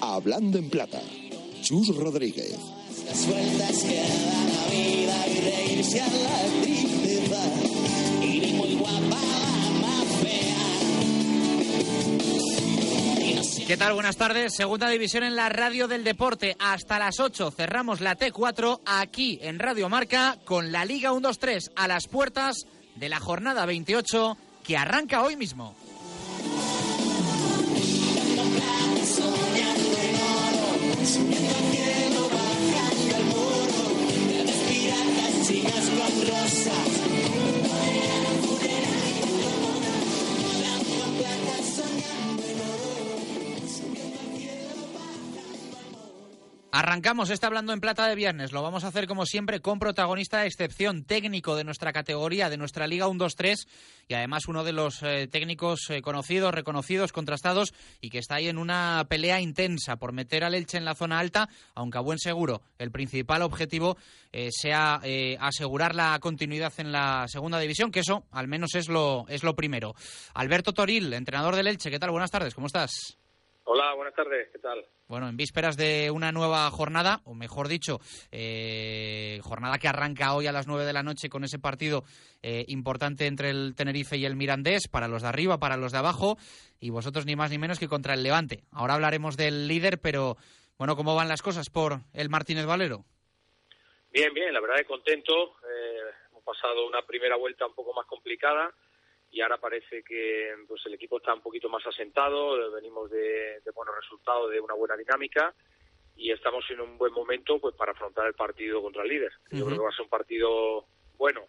Hablando en plata, Chus Rodríguez. sueltas que dan la vida y reírse a la tristeza. Y ni muy guapa la más fea. ¿Qué tal? Buenas tardes. Segunda división en la radio del deporte. Hasta las 8 cerramos la T4 aquí en Radio Marca con la Liga 1-2-3 a las puertas de la jornada 28 que arranca hoy mismo. Arrancamos este hablando en plata de viernes. Lo vamos a hacer como siempre con protagonista de excepción técnico de nuestra categoría, de nuestra Liga 1-2-3 y además uno de los eh, técnicos eh, conocidos, reconocidos, contrastados y que está ahí en una pelea intensa por meter al Elche en la zona alta, aunque a buen seguro el principal objetivo eh, sea eh, asegurar la continuidad en la segunda división, que eso al menos es lo, es lo primero. Alberto Toril, entrenador del Elche, ¿qué tal? Buenas tardes, ¿cómo estás? Hola, buenas tardes, ¿qué tal? Bueno, en vísperas de una nueva jornada, o mejor dicho, eh, jornada que arranca hoy a las 9 de la noche con ese partido eh, importante entre el Tenerife y el Mirandés, para los de arriba, para los de abajo, y vosotros ni más ni menos que contra el Levante. Ahora hablaremos del líder, pero bueno, ¿cómo van las cosas por el Martínez Valero? Bien, bien, la verdad es contento. Eh, hemos pasado una primera vuelta un poco más complicada y ahora parece que pues el equipo está un poquito más asentado, venimos de, de buenos resultados, de una buena dinámica y estamos en un buen momento pues para afrontar el partido contra el líder. Yo creo que va a ser un partido bueno.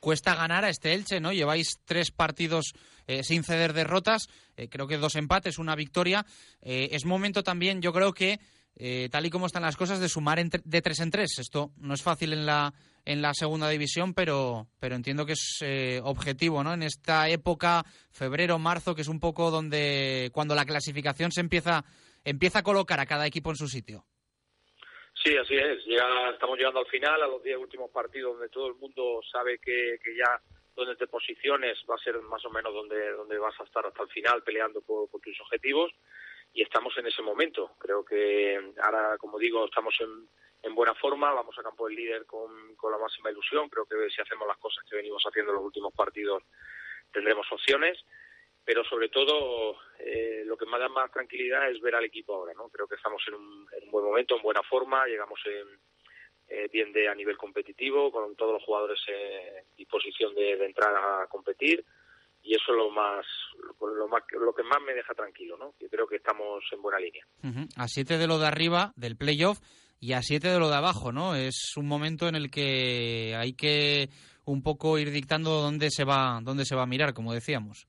Cuesta ganar a este Elche, ¿no? Lleváis tres partidos eh, sin ceder derrotas, eh, creo que dos empates, una victoria. Eh, es momento también, yo creo que, eh, tal y como están las cosas, de sumar en de tres en tres. Esto no es fácil en la, en la segunda división, pero, pero entiendo que es eh, objetivo, ¿no? En esta época, febrero, marzo, que es un poco donde, cuando la clasificación se empieza, empieza a colocar a cada equipo en su sitio. Sí, así es. Llega- estamos llegando al final, a los 10 últimos partidos donde todo el mundo sabe que, que ya donde te posiciones va a ser más o menos donde, donde vas a estar hasta el final peleando por tus objetivos y estamos en ese momento. Creo que ahora, como digo, estamos en, en buena forma, vamos a campo del líder con, con la máxima ilusión. Creo que si hacemos las cosas que venimos haciendo en los últimos partidos tendremos opciones pero sobre todo eh, lo que me da más tranquilidad es ver al equipo ahora, ¿no? Creo que estamos en un, en un buen momento, en buena forma, llegamos en, eh, bien de a nivel competitivo, con todos los jugadores en disposición de, entrar a competir y eso es lo más, lo, más, lo que más me deja tranquilo, ¿no? Yo creo que estamos en buena línea. Ujú. A siete de lo de arriba, del playoff, y a siete de lo de abajo, ¿no? Es un momento en el que hay que un poco ir dictando dónde se va, dónde se va a mirar, como decíamos.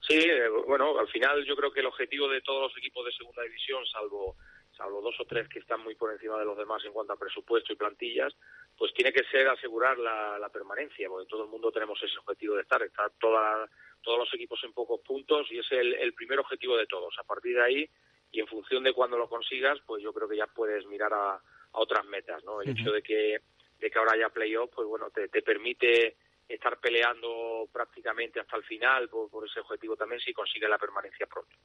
Sí, eh, bueno, al final yo creo que el objetivo de todos los equipos de segunda división, salvo salvo dos o tres que están muy por encima de los demás en cuanto a presupuesto y plantillas, pues tiene que ser asegurar la, permanencia, porque todo el mundo tenemos ese objetivo de estar, estar toda, todos los equipos en pocos puntos y es el primer objetivo de todos. A partir de ahí y en función de cuando lo consigas, pues yo creo que ya puedes mirar a, a otras metas, ¿no? El hecho de que de que ahora haya playoff, pues bueno, te, te permite estar peleando prácticamente hasta el final por, por ese objetivo también si consigue la permanencia pronto.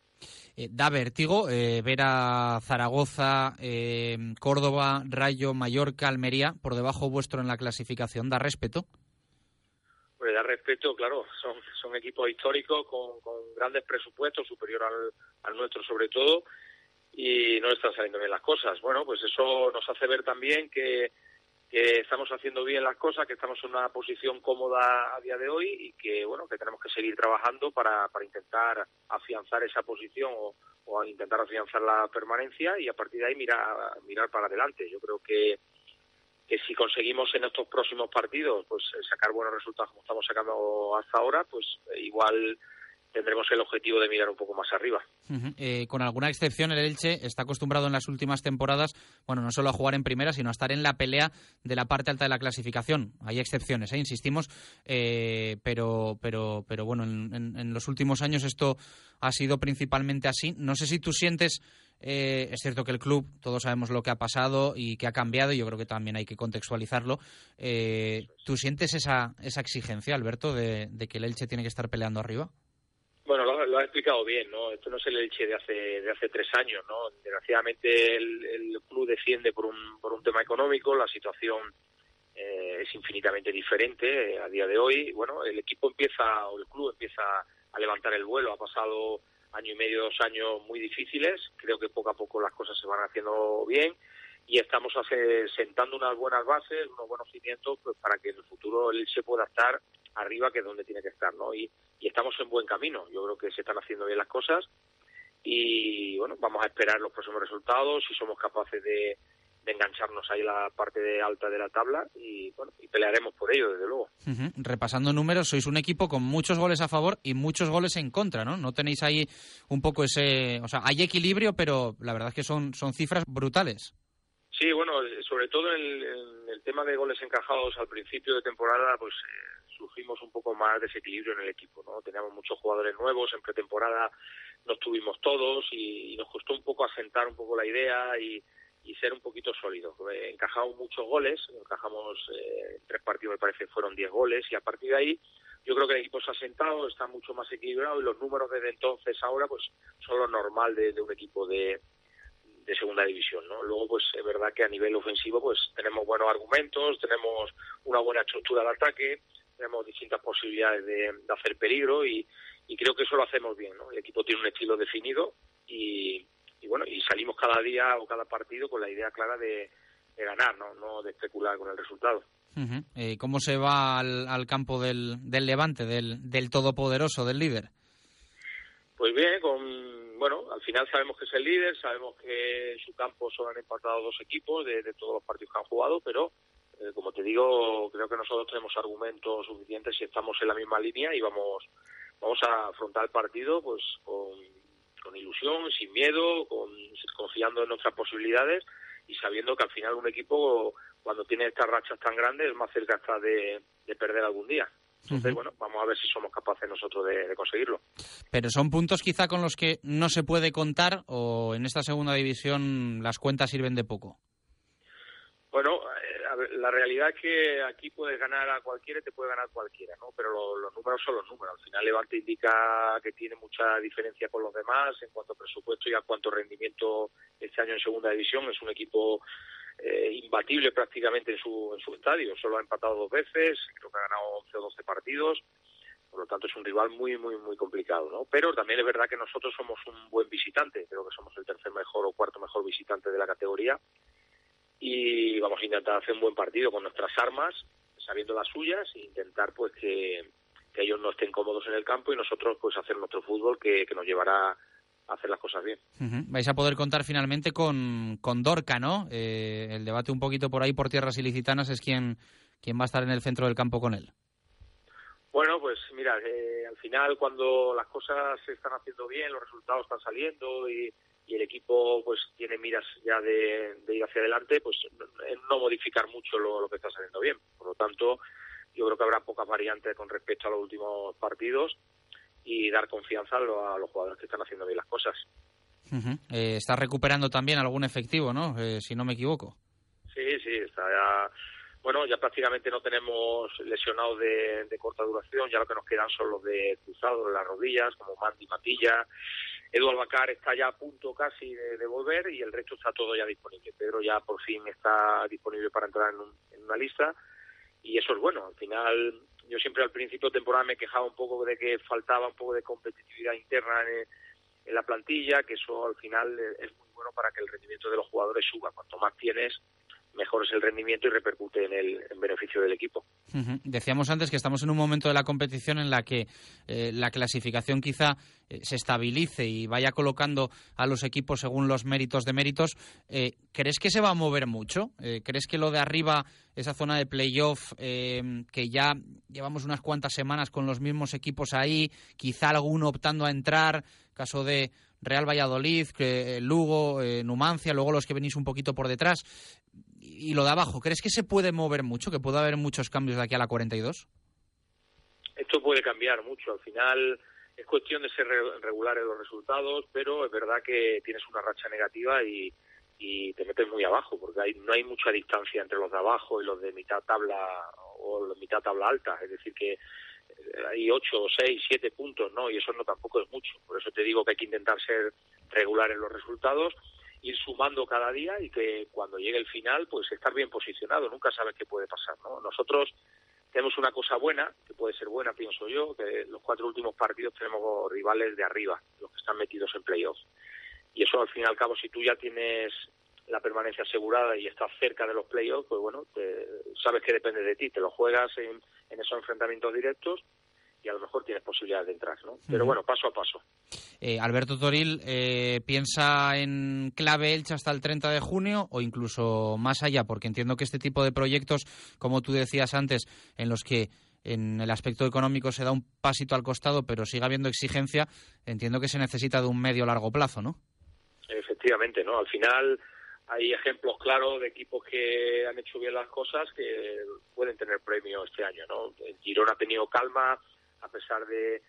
Eh, da vértigo eh, ver a Zaragoza, eh, Córdoba, Rayo, Mallorca, Almería por debajo vuestro en la clasificación. ¿Da respeto? Pues da respeto, claro, son, son equipos históricos con, con grandes presupuestos, superior al, nuestro sobre todo, y no le están saliendo bien las cosas. Bueno, pues eso nos hace ver también que, que estamos haciendo bien las cosas, que estamos en una posición cómoda a día de hoy y que, bueno, que tenemos que seguir trabajando para, para intentar afianzar esa posición o, o intentar afianzar la permanencia y a partir de ahí mirar, mirar para adelante. Yo creo que que si conseguimos en estos próximos partidos pues eh, sacar buenos resultados como estamos sacando hasta ahora, pues eh, igual tendremos el objetivo de mirar un poco más arriba. Eh, con alguna excepción, el Elche está acostumbrado en las últimas temporadas, bueno, no solo a jugar en primera, sino a estar en la pelea de la parte alta de la clasificación. Hay excepciones, ¿eh? insistimos, eh, pero, pero, pero bueno, en, en- en los últimos años esto ha sido principalmente así. No sé si tú sientes Eh, es cierto que el club, todos sabemos lo que ha pasado y que ha cambiado, y yo creo que también hay que contextualizarlo. Eh, ¿Tú sientes esa, esa exigencia, Alberto, de, que el Elche tiene que estar peleando arriba? Bueno, lo, ha explicado bien, ¿no? Esto no es el Elche de hace, de hace tres años, ¿no? Desgraciadamente el, club desciende por un, por un tema económico, la situación eh, es infinitamente diferente a día de hoy. Bueno, el equipo empieza, o el club empieza a levantar el vuelo, ha pasado año y medio, dos años muy difíciles. Creo que poco a poco las cosas se van haciendo bien y estamos sentando unas buenas bases, unos buenos cimientos pues, para que en el futuro él se pueda estar arriba, que es donde tiene que estar, ¿no? Y, y estamos en buen camino. Yo creo que se están haciendo bien las cosas y, bueno, vamos a esperar los próximos resultados, si somos capaces de, de engancharnos ahí la parte de alta de la tabla y bueno y pelearemos por ello desde luego. Repasando números sois un equipo con muchos goles a favor y muchos goles en contra no no tenéis ahí un poco ese o sea hay equilibrio pero la verdad es que son son cifras brutales sí bueno sobre todo en el, tema de goles encajados al principio de temporada pues eh, sufrimos un poco más desequilibrio en el equipo no teníamos muchos jugadores nuevos en pretemporada no estuvimos todos y nos costó un poco asentar un poco la idea y y ser un poquito sólido. Encajamos muchos goles, encajamos eh, tres partidos, me parece, fueron diez goles, y a partir de ahí yo creo que el equipo se ha sentado, está mucho más equilibrado y los números desde entonces ahora pues son lo normal de, un equipo de, de segunda división, ¿no? Luego, pues es verdad que a nivel ofensivo, pues tenemos buenos argumentos, tenemos una buena estructura de ataque, tenemos distintas posibilidades de, de hacer peligro y, y creo que eso lo hacemos bien, ¿no? El equipo tiene un estilo definido y, y bueno, y salimos cada día o cada partido con la idea clara de, ganar, ¿no? no de especular con el resultado. Eh, ¿Cómo se va al, campo del, del Levante, del, del todopoderoso, del líder? Pues bien, con bueno, al final sabemos que es el líder, sabemos que en su campo solo han empatado dos equipos de, todos los partidos que han jugado, pero eh, como te digo, creo que nosotros tenemos argumentos suficientes y estamos en la misma línea y vamos vamos a afrontar el partido pues con con ilusión, sin miedo, con, confiando en nuestras posibilidades y sabiendo que al final un equipo cuando tiene estas rachas tan grandes es más cerca hasta de, perder algún día. Entonces, bueno, vamos a ver si somos capaces nosotros de, conseguirlo. Pero son puntos quizá con los que no se puede contar o en esta segunda división las cuentas sirven de poco. Bueno, la realidad es que aquí puedes ganar a cualquiera y te puede ganar cualquiera, ¿no? Pero los números son los números. Al final Levante indica que tiene mucha diferencia con los demás en cuanto a presupuesto y a cuanto rendimiento este año en segunda división. Es un equipo eh, imbatible prácticamente en su, en su estadio. Solo ha empatado dos veces, creo que ha ganado 11 o 12 partidos. Por lo tanto, es un rival muy, muy, muy complicado, ¿no? Pero también es verdad que nosotros somos un buen visitante. Creo que somos el tercer mejor o cuarto mejor visitante de la categoría y vamos a intentar hacer un buen partido con nuestras armas, sabiendo las suyas e intentar pues que, ellos no estén cómodos en el campo y nosotros pues hacer nuestro fútbol que, nos llevará a hacer las cosas bien. Vais a poder contar finalmente con, con Dorca, ¿no? Eh, el debate un poquito por ahí por tierras ilicitanas es quién, quién va a estar en el centro del campo con él. Bueno, pues mira, eh, al final cuando las cosas se están haciendo bien, los resultados están saliendo y, y el equipo pues tiene miras ya de, ir hacia adelante, pues no modificar mucho lo, que está saliendo bien. Por lo tanto, yo creo que habrá pocas variantes con respecto a los últimos partidos y dar confianza a, los jugadores que están haciendo bien las cosas. Eh, está recuperando también algún efectivo, ¿no? Eh, si no me equivoco. Sí, sí, está ya. Bueno, ya prácticamente no tenemos lesionados de, corta duración, ya lo que nos quedan son los de cruzados en las rodillas, como Mandy Matilla, Edu Albacar está ya a punto casi de, volver y el resto está todo ya disponible. Pedro ya por fin está disponible para entrar en, una lista y eso es bueno. Al final, yo siempre al principio de temporada me quejaba un poco de que faltaba un poco de competitividad interna en, en la plantilla, que eso al final es muy bueno para que el rendimiento de los jugadores suba. Cuanto más tienes, el rendimiento y repercute en el beneficio del equipo. Decíamos antes que estamos en un momento de la competición en la que eh, la clasificación quizá eh, se estabilice y vaya colocando a los equipos según los méritos de méritos. Eh, ¿Crees que se va a mover mucho? ¿Crees que lo de arriba, esa zona de playoff, que ya llevamos unas cuantas semanas con los mismos equipos ahí, quizá alguno optando a entrar, caso de Real Valladolid, Lugo, Numancia, luego los que venís un poquito por detrás, y lo de abajo, ¿crees que se puede mover mucho, que puede haber muchos cambios de aquí a la 42? Esto puede cambiar mucho. Al final, es cuestión de ser regular en los resultados, pero es verdad que tienes una racha negativa y, y te metes muy abajo, porque hay, no hay mucha distancia entre los de abajo y los de mitad tabla o mitad tabla alta, es decir que eh, hay ocho, seis, siete puntos, ¿no? Y eso no tampoco es mucho. Por eso te digo que hay que intentar ser regular en los resultados, ir sumando cada día y que cuando llegue el final, pues estar bien posicionado. Nunca sabes qué puede pasar, ¿no? Nosotros tenemos una cosa buena, que puede ser buena, pienso yo, que los cuatro últimos partidos tenemos rivales de arriba, los que están metidos en playoffs. Y eso, al fin y al cabo, si tú ya tienes la permanencia asegurada y estás cerca de los playoffs, pues bueno, sabes que depende de ti, te lo juegas en, en esos enfrentamientos directos y a lo mejor tienes posibilidad de entrar, ¿no? Pero bueno, paso a paso. Eh, Alberto Toril, eh, ¿piensa en clave Elche hasta el 30 de junio o incluso más allá? Porque entiendo que este tipo de proyectos, como tú decías antes, en los que en el aspecto económico se da un pasito al costado, pero sigue habiendo exigencia, entiendo que se necesita de un medio largo plazo, ¿no? Efectivamente, ¿no? Al final hay ejemplos claros de equipos que han hecho bien las cosas que pueden tener premio este año, ¿no? El Girón ha tenido calma, a pesar de,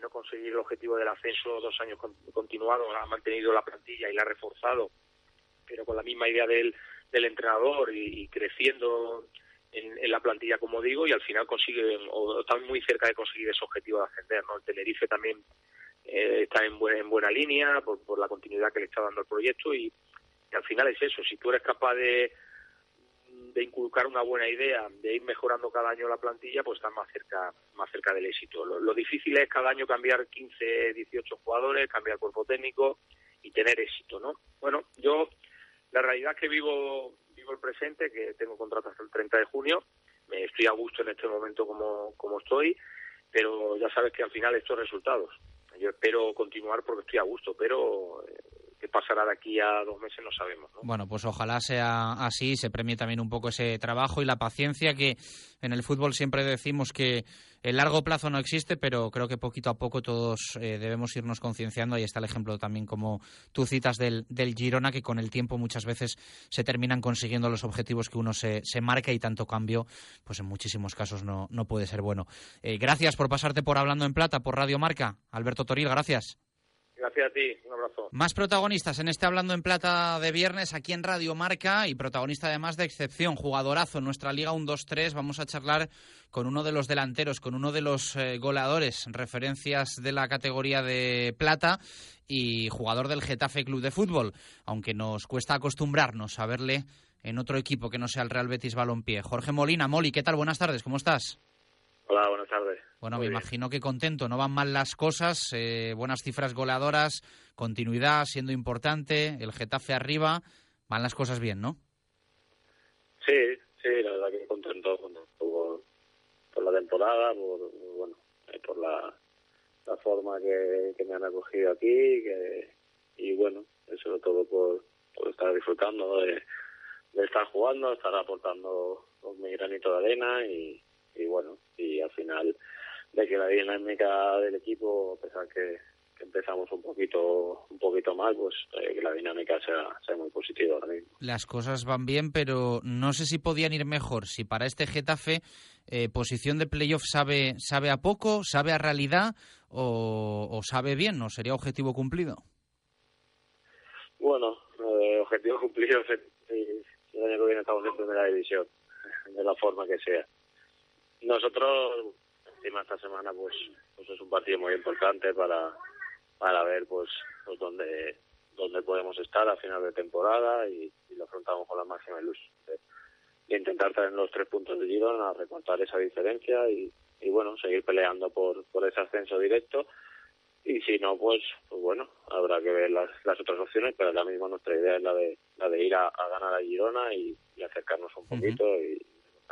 no conseguir el objetivo del ascenso dos años continuados, ha mantenido la plantilla y la ha reforzado, pero con la misma idea del, entrenador y, creciendo en, la plantilla, como digo, y al final consiguen, o están muy cerca de conseguir ese objetivo de ascender, ¿no? El Tenerife también eh, está en buena, en buena línea por, por la continuidad que le está dando el proyecto y, y al final es eso, si tú eres capaz de, de inculcar una buena idea, de ir mejorando cada año la plantilla, pues estás más cerca, más cerca del éxito. Lo, difícil es cada año cambiar 15, 18 jugadores, cambiar cuerpo técnico y tener éxito, ¿no? Bueno, yo la realidad es que vivo, vivo el presente, que tengo contrato hasta el 30 de junio, me estoy a gusto en este momento como, como estoy, pero ya sabes que al final estos resultados. Yo espero continuar porque estoy a gusto, pero eh, qué pasará de aquí a dos meses no sabemos. Bueno, pues ojalá sea así, se premie también un poco ese trabajo y la paciencia que en el fútbol siempre decimos que el largo plazo no existe, pero creo que poquito a poco todos eh, debemos irnos concienciando. Ahí está el ejemplo también, como tú citas, del, del, Girona, que con el tiempo muchas veces se terminan consiguiendo los objetivos que uno se, marca y tanto cambio, pues en muchísimos casos no, no puede ser bueno. Eh, gracias por pasarte por Hablando en Plata, por Radio Marca. Alberto Toril, gracias. Gracias a ti, un abrazo. Más protagonistas en este Hablando en Plata de viernes aquí en Radio Marca y protagonista además de excepción, jugadorazo en nuestra Liga 1-2-3. Vamos a charlar con uno de los delanteros, con uno de los eh, goleadores, referencias de la categoría de plata y jugador del Getafe Club de Fútbol, aunque nos cuesta acostumbrarnos a verle en otro equipo que no sea el Real Betis Balompié. Jorge Molina, Moli, ¿qué tal? Buenas tardes, ¿cómo estás? Hola, buenas tardes. Bueno, me imagino que contento, no van mal las cosas, eh, buenas cifras goleadoras, continuidad siendo importante, el Getafe arriba, van las cosas bien, ¿no? Sí, sí, la verdad que contento por, por la temporada, por, bueno, eh, por la, la forma que, me han acogido aquí que, y bueno, sobre todo por, por estar disfrutando de, de estar jugando, estar aportando mi granito de arena y, y bueno, y al final de que la dinámica del equipo, a pesar que, empezamos un poquito un poquito mal, pues eh, que la dinámica sea, sea muy positiva ahora mismo. Las cosas van bien, pero no sé si podían ir mejor. Si para este Getafe eh, posición de playoff sabe sabe a poco, sabe a realidad o, sabe bien, ¿no? Sería objetivo cumplido. Bueno, eh, objetivo cumplido es el año que viene estamos en primera división, de la forma que sea. Nosotros encima esta semana pues pues es un partido muy importante para para ver pues pues dónde dónde podemos estar a final de temporada y, lo afrontamos con la máxima ilusión de, intentar traer los tres puntos de Girona, recortar esa diferencia y, y bueno seguir peleando por por ese ascenso directo. Y si no pues pues bueno habrá que ver las, las otras opciones pero ahora mismo nuestra idea es la de la de ir a, ganar a Girona y, acercarnos un poquito y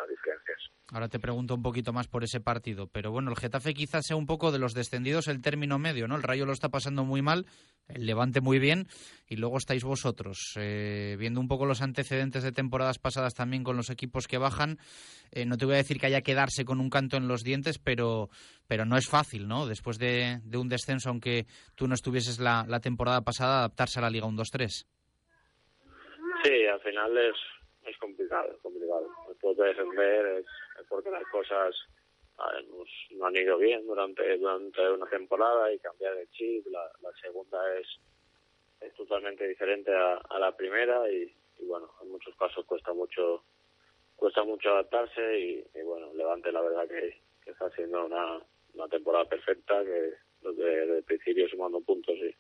diferencias. Ahora te pregunto un poquito más por ese partido, pero bueno, el Getafe quizás sea un poco de los descendidos el término medio, ¿no? El Rayo lo está pasando muy mal, el Levante muy bien, y luego estáis vosotros. Eh, viendo un poco los antecedentes de temporadas pasadas también con los equipos que bajan, eh, no te voy a decir que haya que darse con un canto en los dientes, pero, pero no es fácil, ¿no? Después de, un descenso, aunque tú no estuvieses la, la temporada pasada, adaptarse a la Liga 1-2-3. Sí, al final es, es complicado, es complicado. Después de defender es, porque las cosas no han ido bien durante durante una temporada y cambiar el chip. La, la segunda es es totalmente diferente a, la primera y, bueno, en muchos casos cuesta mucho cuesta mucho adaptarse y, bueno, Levante la verdad que, está haciendo una, una temporada perfecta, que desde, el principio sumando puntos y,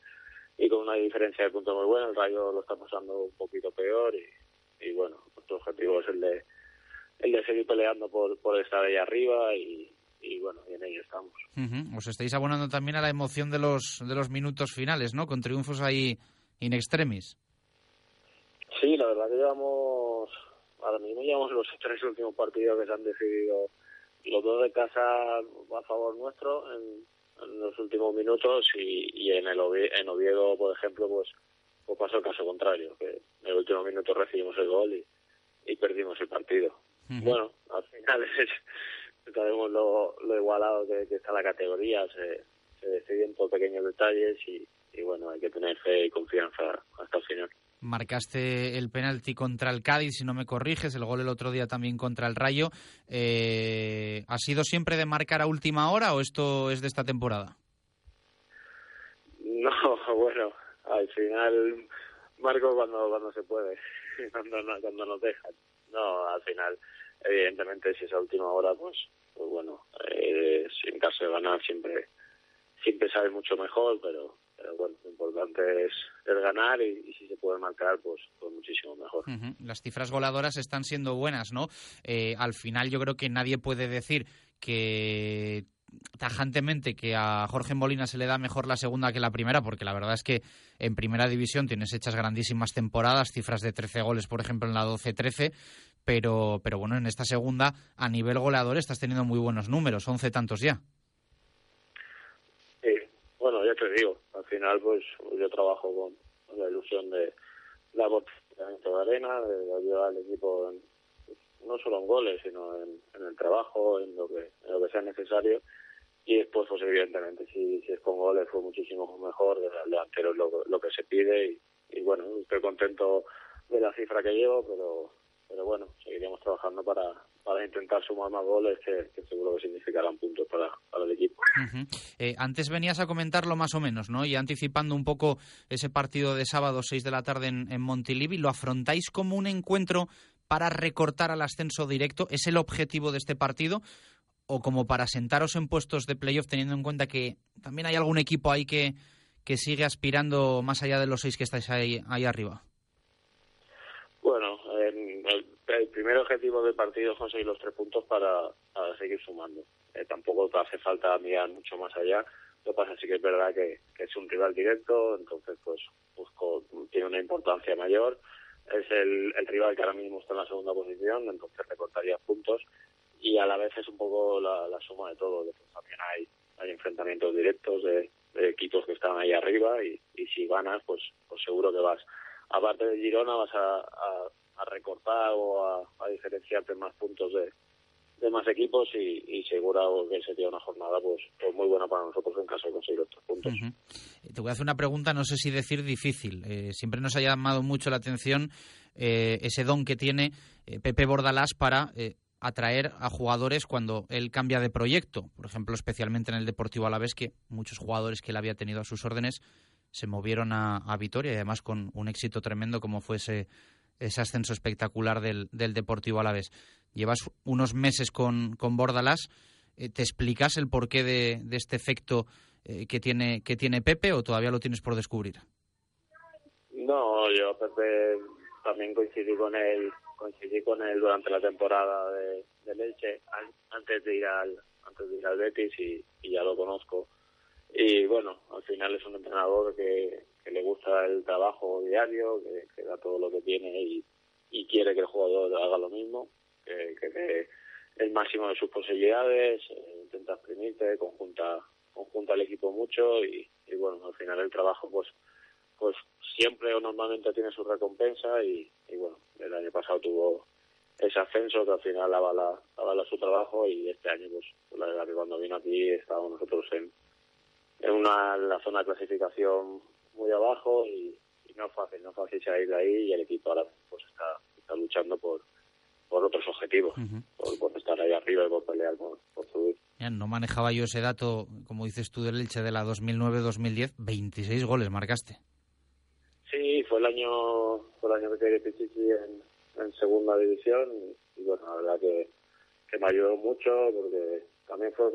y con una diferencia de puntos muy buena, el Rayo lo está pasando un poquito peor y, y bueno, nuestro objetivo es el de el de seguir peleando por, por estar ahí arriba y, y bueno, y en ello estamos. Os estáis abonando también a la emoción de los, de los minutos finales, ¿no? Con triunfos ahí in extremis. Sí, la verdad que llevamos, ahora mismo llevamos los tres últimos partidos que se han decidido, los dos de casa a favor nuestro en, los últimos minutos y, y en el en Oviedo, por ejemplo, pues, pues pasó el caso contrario, que en el último minuto recibimos el gol y, y perdimos el partido. Bueno, al final es, sabemos lo, lo igualado que, está la categoría, se, se deciden por pequeños detalles y, y bueno, hay que tener fe y confianza hasta el final. Marcaste el penalti contra el Cádiz, si no me corriges, el gol el otro día también contra el Rayo. Eh, ¿Ha sido siempre de marcar a última hora o esto es de esta temporada? No, bueno, al final marco cuando cuando se puede, cuando, no, cuando nos dejan. No, al final, evidentemente, si es a última hora, pues, pues bueno, eh, en caso de ganar siempre siempre sabe mucho mejor, pero bueno, lo importante es, el ganar y, si se puede marcar, pues, pues muchísimo mejor. Las cifras goladoras están siendo buenas, ¿no? Eh, al final yo creo que nadie puede decir que tajantemente que a Jorge Molina se le da mejor la segunda que la primera, porque la verdad es que en primera división tienes hechas grandísimas temporadas, cifras de 13 goles, por ejemplo, en la 12-13, pero, pero bueno, en esta segunda, a nivel goleador, estás teniendo muy buenos números, 11 tantos ya. Bueno, ya te digo, al final pues yo trabajo con la ilusión de la de arena, de ayudar al equipo no solo en goles, sino en, el trabajo, en lo que en lo que sea necesario. Y después, pues evidentemente, si, si es con goles fue muchísimo mejor, desde el delantero lo, lo que se pide y, y bueno, estoy contento de la cifra que llevo, pero pero bueno, seguiremos trabajando para, para intentar sumar más goles que, seguro que significarán puntos para, el equipo. Eh, antes venías a comentarlo más o menos, ¿no? Y anticipando un poco ese partido de sábado 6 de la tarde en, en Montilivi, ¿lo afrontáis como un encuentro para recortar al ascenso directo? ¿Es el objetivo de este partido? ¿O como para sentaros en puestos de playoff teniendo en cuenta que también hay algún equipo ahí que, que sigue aspirando más allá de los seis que estáis ahí, ahí arriba? Bueno, el, primer objetivo del partido es conseguir los tres puntos para, seguir sumando. Eh, tampoco hace falta mirar mucho más allá. Lo que pasa sí que es verdad que, es un rival directo, entonces pues tiene una importancia mayor. Es el, rival que ahora mismo está en la segunda posición, entonces recortaría puntos y a la vez es un poco la, suma de todo. también hay, hay enfrentamientos directos de, equipos que están ahí arriba y, y si ganas, pues, pues seguro que vas aparte de Girona vas a, a, recortar o a, diferenciarte más puntos de, de más equipos y, y seguro que sería una jornada pues, pues, muy buena para nosotros en caso de conseguir otros puntos. Te voy a hacer una pregunta, no sé si decir difícil. Eh, siempre nos ha llamado mucho la atención eh, ese don que tiene eh, Pepe Bordalás para atraer a jugadores cuando él cambia de proyecto. Por ejemplo, especialmente en el Deportivo Alavés, que muchos jugadores que él había tenido a sus órdenes se movieron a, Vitoria y además con un éxito tremendo como fue ese, ascenso espectacular del, del Deportivo Alavés. Llevas unos meses con, con Bordalás. Eh, ¿Te explicas el porqué de, de este efecto eh, que, tiene, que tiene Pepe o todavía lo tienes por descubrir? No, yo Pepe también coincidí con él coincidí con él durante la temporada de, de Leche antes de ir al antes de ir al Betis y ya lo conozco y bueno, al final es un entrenador que, le gusta el trabajo diario, que, da todo lo que tiene y, quiere que el jugador haga lo mismo, que, que dé el máximo de sus posibilidades, eh, intenta exprimirte, conjunta, conjunta al equipo mucho y, bueno, al final el trabajo pues pues siempre o normalmente tiene su recompensa y, bueno, el año pasado tuvo ese ascenso que al final avala, avala su trabajo y este año pues la verdad que cuando vino aquí estábamos nosotros en, en una la zona de clasificación muy abajo y, no es fácil, no es fácil salir de ahí y el equipo ahora pues está, está luchando por, por otros objetivos, por, estar ahí arriba y por pelear por, subir. no manejaba yo ese dato, como dices tú, del Elche de la 2009-2010. 26 goles marcaste. Sí, fue el año, fue el año que quedé Pichichi en, en segunda división y, bueno, la verdad que, que me ayudó mucho porque también fue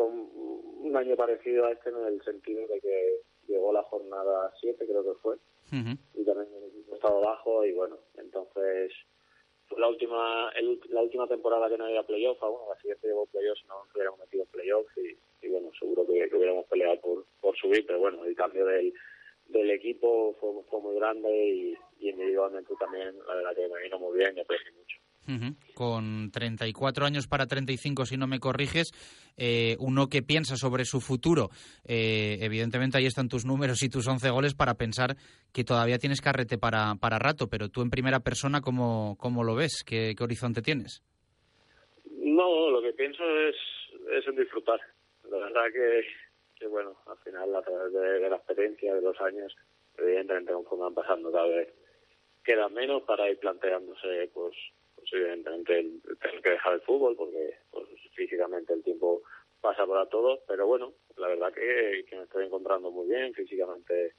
un año parecido a este en el sentido de que llegó la jornada 7, creo que fue, y también el equipo estaba bajo y bueno, entonces fue la última la última temporada que no había playoff aún, la siguiente llevó playoffs no hubiéramos metido playoffs y, y bueno, seguro que, hubiéramos peleado por, por subir, pero bueno, el cambio del, del equipo fue, fue muy grande y, y individualmente también la verdad que me vino muy bien y aprendí mucho. Con 34 años para 35, si no me corriges, eh, uno que piensa sobre su futuro, eh, evidentemente ahí están tus números y tus 11 goles para pensar que todavía tienes carrete para, para rato, pero tú en primera persona, ¿cómo, cómo lo ves? ¿Qué, horizonte tienes? No, lo que pienso es, es en disfrutar. La verdad que, bueno, al final a través de, la experiencia de los años, evidentemente conforme van pasando cada vez queda menos para ir planteándose pues evidentemente tener que dejar el fútbol porque pues, físicamente el tiempo pasa para todos, pero bueno, la verdad que, me estoy encontrando muy bien, físicamente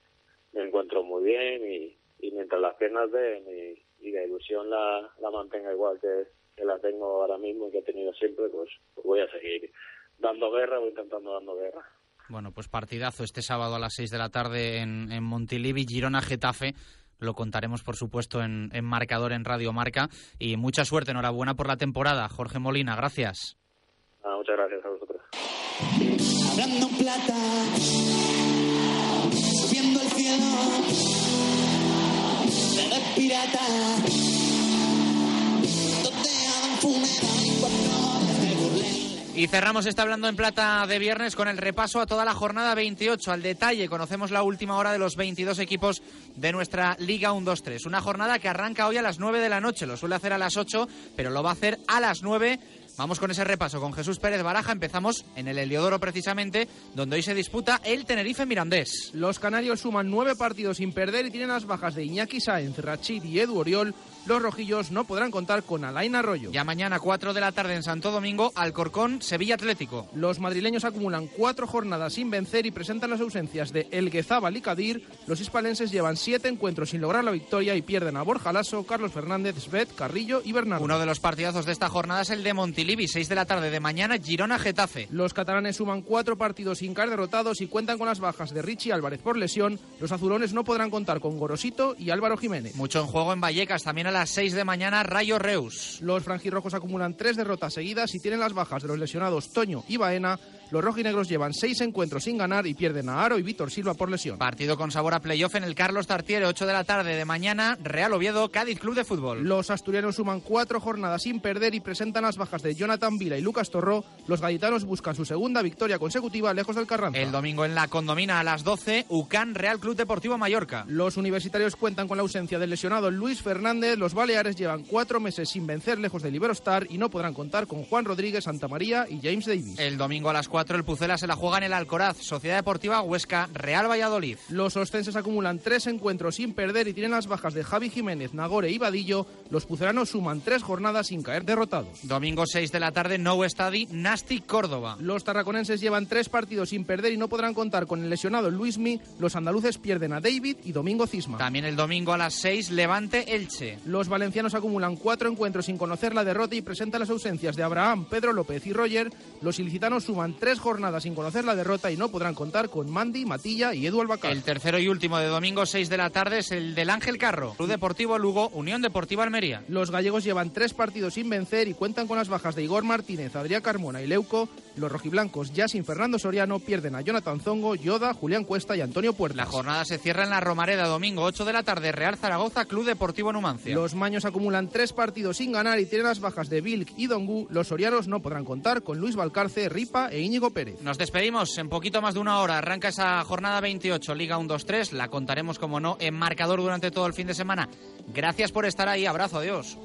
me encuentro muy bien y, mientras las piernas den y, la ilusión la, mantenga igual que, la tengo ahora mismo y que he tenido siempre, pues, pues voy a seguir dando guerra o intentando dando guerra. Bueno, pues partidazo este sábado a las 6 de la tarde en, en Montilivi, Girona-Getafe lo contaremos, por supuesto, en, marcador en Radio Marca. Y mucha suerte, enhorabuena por la temporada. Jorge Molina, gracias. Ah, muchas gracias a vosotros. Hablando plata, subiendo cielo, pirata, y cerramos este Hablando en Plata de viernes con el repaso a toda la jornada 28. Al detalle, conocemos la última hora de los 22 equipos de nuestra Liga 1-2-3. Una jornada que arranca hoy a las 9 de la noche. Lo suele hacer a las 8, pero lo va a hacer a las 9 Vamos con ese repaso con Jesús Pérez Baraja. Empezamos en el Heliodoro precisamente, donde hoy se disputa el Tenerife Mirandés. Los canarios suman nueve partidos sin perder y tienen las bajas de Iñaki Sáenz, Rachid y Edu Oriol. Los rojillos no podrán contar con Alain Arroyo. Ya mañana, 4 de la tarde en Santo Domingo, Alcorcón, Sevilla Atlético. Los madrileños acumulan cuatro jornadas sin vencer y presentan las ausencias de El Guezábal y Cadir. Los hispalenses llevan siete encuentros sin lograr la victoria y pierden a Borja Lasso, Carlos Fernández, Svet, Carrillo y Bernardo. Uno de los partidazos de esta jornada es el de Montilivi, 6 de la tarde de mañana, Girona-Getafe. Los catalanes suman cuatro partidos sin caer derrotados y cuentan con las bajas de Richie Álvarez por lesión. Los azulones no podrán contar con Gorosito y Álvaro Jiménez. Mucho en juego en Vallecas, también las 6 de mañana, Rayo Reus. Los franjirrojos acumulan tres derrotas seguidas y tienen las bajas de los lesionados Toño y Baena los rojinegros llevan seis encuentros sin ganar y pierden a Aro y Víctor Silva por lesión. Partido con sabor a playoff en el Carlos Tartiere, 8 de la tarde de mañana, Real Oviedo, Cádiz Club de Fútbol. Los asturianos suman cuatro jornadas sin perder y presentan las bajas de Jonathan Vila y Lucas Torró. Los gaditanos buscan su segunda victoria consecutiva lejos del Carranza. El domingo en la Condomina a las 12, UCAN Real Club Deportivo Mallorca. Los universitarios cuentan con la ausencia del lesionado Luis Fernández. Los baleares llevan cuatro meses sin vencer lejos del Iberostar y no podrán contar con Juan Rodríguez, Santa María y James Davis. El domingo a las 4, el Pucela se la juega en el Alcoraz, Sociedad Deportiva Huesca, Real Valladolid. Los ostenses acumulan tres encuentros sin perder y tienen las bajas de Javi Jiménez, Nagore y Vadillo. Los puceranos suman tres jornadas sin caer derrotados. Domingo 6 de la tarde, No Estadi, Nasti, Córdoba. Los tarraconenses llevan tres partidos sin perder y no podrán contar con el lesionado Luismi. Los andaluces pierden a David y Domingo Cisma. También el domingo a las 6, Levante, Elche. Los valencianos acumulan cuatro encuentros sin conocer la derrota y presentan las ausencias de Abraham, Pedro López y Roger. Los ilicitanos suman tres jornadas sin conocer la derrota y no podrán contar con Mandy, Matilla y Edu Albacar. El tercero y último de domingo 6 de la tarde es el del Ángel Carro, Club Deportivo Lugo, Unión Deportiva Almería. Los gallegos llevan tres partidos sin vencer y cuentan con las bajas de Igor Martínez, Adrián Carmona y Leuco. Los rojiblancos, ya sin Fernando Soriano, pierden a Jonathan Zongo, Yoda, Julián Cuesta y Antonio Puertas. La jornada se cierra en la Romareda, domingo 8 de la tarde, Real Zaragoza, Club Deportivo Numancia. Los maños acumulan tres partidos sin ganar y tienen las bajas de Vilk y Dongu. Los sorianos no podrán contar con Luis Valcarce, Ripa e Íñigo Pérez. Nos despedimos en poquito más de una hora. Arranca esa jornada 28, Liga 1-2-3. La contaremos, como no, en marcador durante todo el fin de semana. Gracias por estar ahí. Abrazo, adiós.